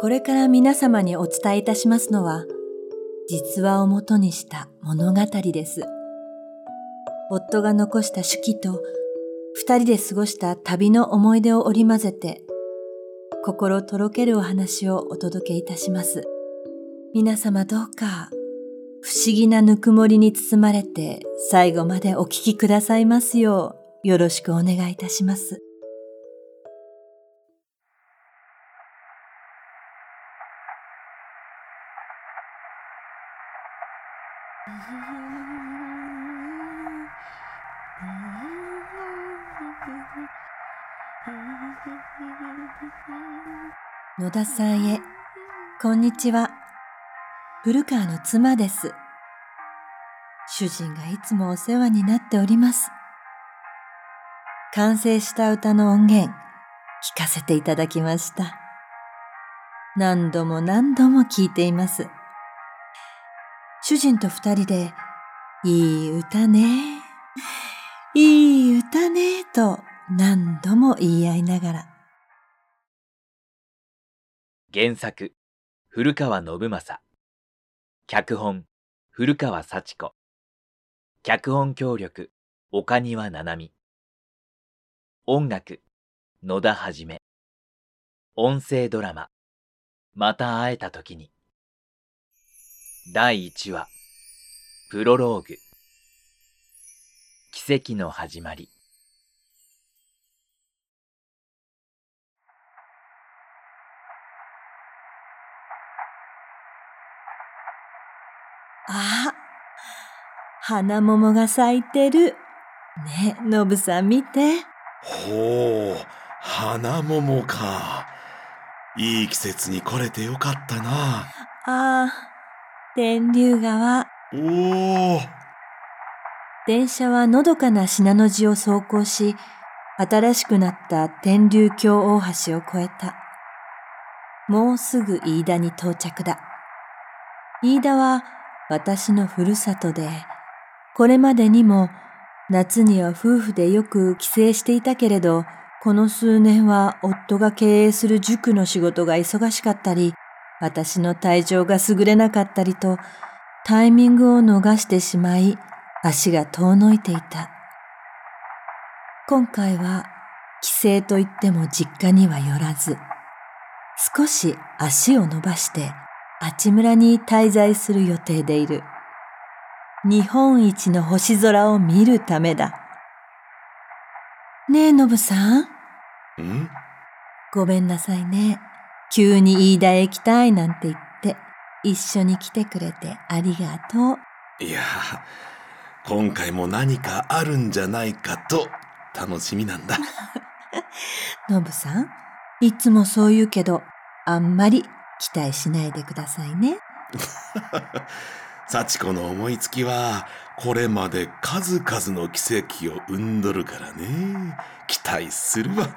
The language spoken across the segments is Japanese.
これから皆様にお伝えいたしますのは、実話をもとにした物語です。夫が残した手記と二人で過ごした旅の思い出を織り交ぜて、心とろけるお話をお届けいたします。皆様どうか、不思議なぬくもりに包まれて最後までお聞きくださいますよう、よろしくお願いいたします。野田さんへ、こんにちは。古川の妻です。主人がいつもお世話になっております。完成した歌の音源、聞かせていただきました。何度も何度も聞いています。主人と二人で、いい歌ね、いい歌ね、と何度も言い合いながら。原作、古川信正。脚本、古川幸子。脚本協力、岡庭七海。音楽、野田はじめ。音声ドラマ、また会えた時に。第1話、プロローグ。奇跡の始まり。あ、花桃が咲いてる。ね、のぶさん見て。ほう、花桃か。いい季節に来れてよかったな。ああ、天竜川。おお。電車はのどかな信濃路を走行し、新しくなった天竜橋大橋を越えた。もうすぐ飯田に到着だ。飯田は私のふるさとで、これまでにも夏には夫婦でよく帰省していたけれど、この数年は夫が経営する塾の仕事が忙しかったり、私の体調が優れなかったりと、タイミングを逃してしまい、足が遠のいていた。今回は帰省といっても実家には寄らず、少し足を伸ばしてあちむらに滞在する予定でいる。日本一の星空を見るためだ。ねえ、のぶさん。ん？ごめんなさいね。急に飯田へ行きたいなんて言って、一緒に来てくれてありがとう。いや、今回も何かあるんじゃないかと楽しみなんだ。のぶさん、いつもそう言うけど、あんまり期待しないでくださいね。幸子の思いつきは、これまで数々の奇跡を生んどるからね。期待するわ。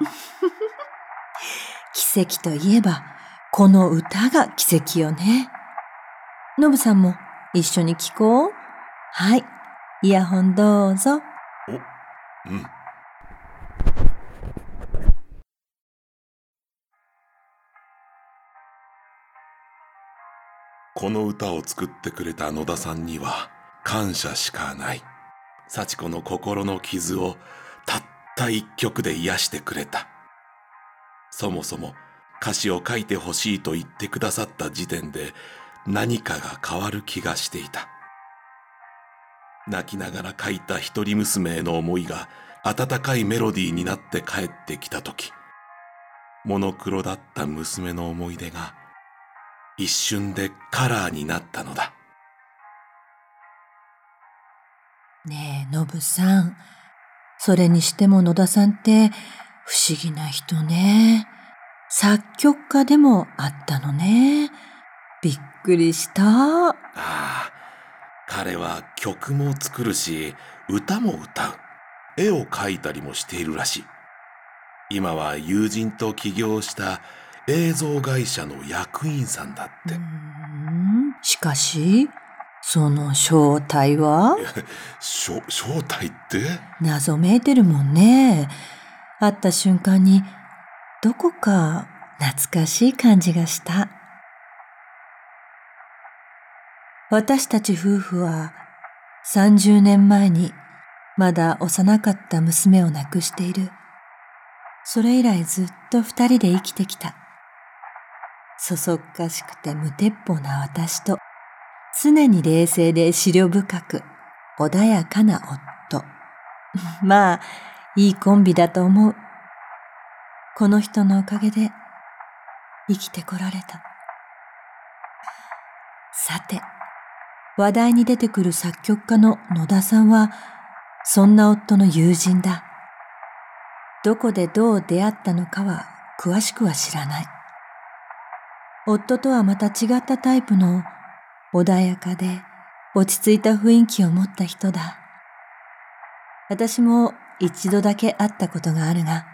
奇跡といえば、この歌が奇跡よね。のぶさんも一緒に聴こう。はい。イヤホンどうぞ。お、うん。この歌を作ってくれた野田さんには感謝しかない。幸子の心の傷をたった一曲で癒してくれた。そもそも歌詞を書いてほしいと言ってくださった時点で何かが変わる気がしていた。泣きながら書いた一人娘への思いが温かいメロディーになって帰ってきた時、モノクロだった娘の思い出が一瞬でカラーになったのだ。ねえ、のぶさん。それにしても野田さんって不思議な人ね。作曲家でもあったのね。びっくりした。ああ、彼は曲も作るし、歌も歌う。絵を描いたりもしているらしい。今は友人と起業した映像会社の役員さんだって。しかし、その正体は？正体って？謎めいてるもんね。会った瞬間に、どこか懐かしい感じがした。私たち夫婦は30年前にまだ幼かった娘を亡くしている。それ以来ずっと二人で生きてきた。そそっかしくて無鉄砲な私と、常に冷静で思慮深く、穏やかな夫。まあ、いいコンビだと思う。この人のおかげで生きてこられた。さて、話題に出てくる作曲家の野田さんは、そんな夫の友人だ。どこでどう出会ったのかは詳しくは知らない。夫とはまた違ったタイプの穏やかで落ち着いた雰囲気を持った人だ。私も一度だけ会ったことがあるが、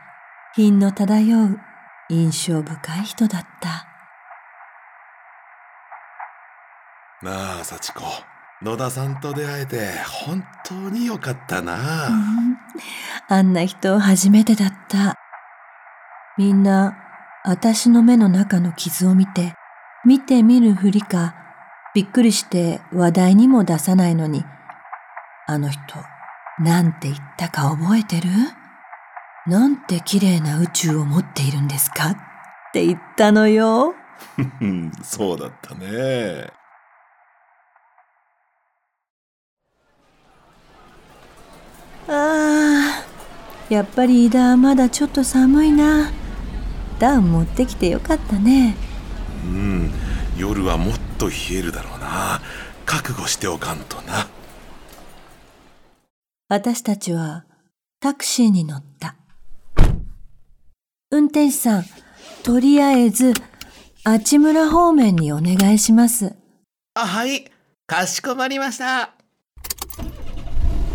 品の漂う印象深い人だった。なあ、幸子。野田さんと出会えて本当によかったな、うん、あんな人初めてだった。みんな、私の目の中の傷を見て、見てみるふりか、びっくりして話題にも出さないのに、あの人、なんて言ったか覚えてる？なんて綺麗な宇宙を持っているんですか？って言ったのよ。そうだったね。ああ、やっぱり井田はまだちょっと寒いな。ダウン持ってきてよかったね。うん、夜はもっと冷えるだろうな。覚悟しておかんとな。私たちはタクシーに乗った。運転手さん、とりあえず、あちむら方面にお願いします。あ、はい。かしこまりました。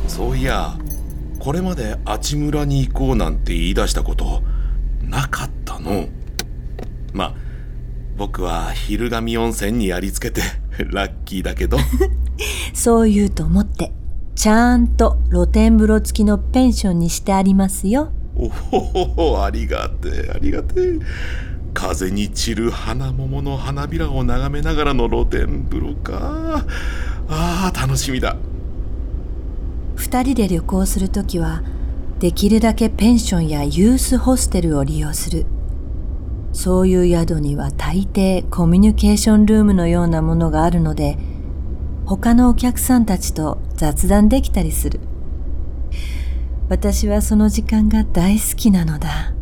そういや、これまであちむらに行こうなんて言い出したことなかったの。まあ、僕は昼神温泉にやりつけてラッキーだけど。そう言うと思って。ちゃんと露天風呂付きのペンションにしてありますよ。おお、ありがてえ、ありがてえ。風に散る花桃の花びらを眺めながらの露天風呂か。ああ、楽しみだ。二人で旅行するときは、できるだけペンションやユースホステルを利用する。そういう宿には大抵コミュニケーションルームのようなものがあるので、他のお客さんたちと雑談できたりする。私はその時間が大好きなのだ。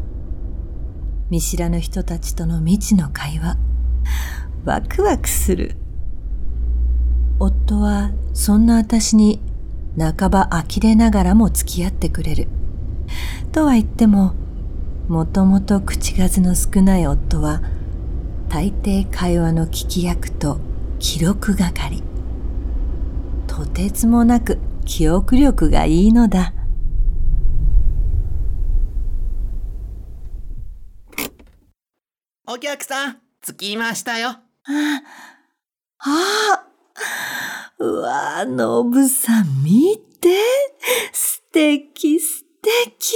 見知らぬ人たちとの未知の会話。ワクワクする。夫はそんな私に半ば呆れながらも付き合ってくれる。とは言っても、もともと口数の少ない夫は、大抵会話の聞き役と記録係。とてつもなく記憶力がいいのだ。お客さん、着きましたよ。ああ、うわ、ノブさん見て。素敵素敵。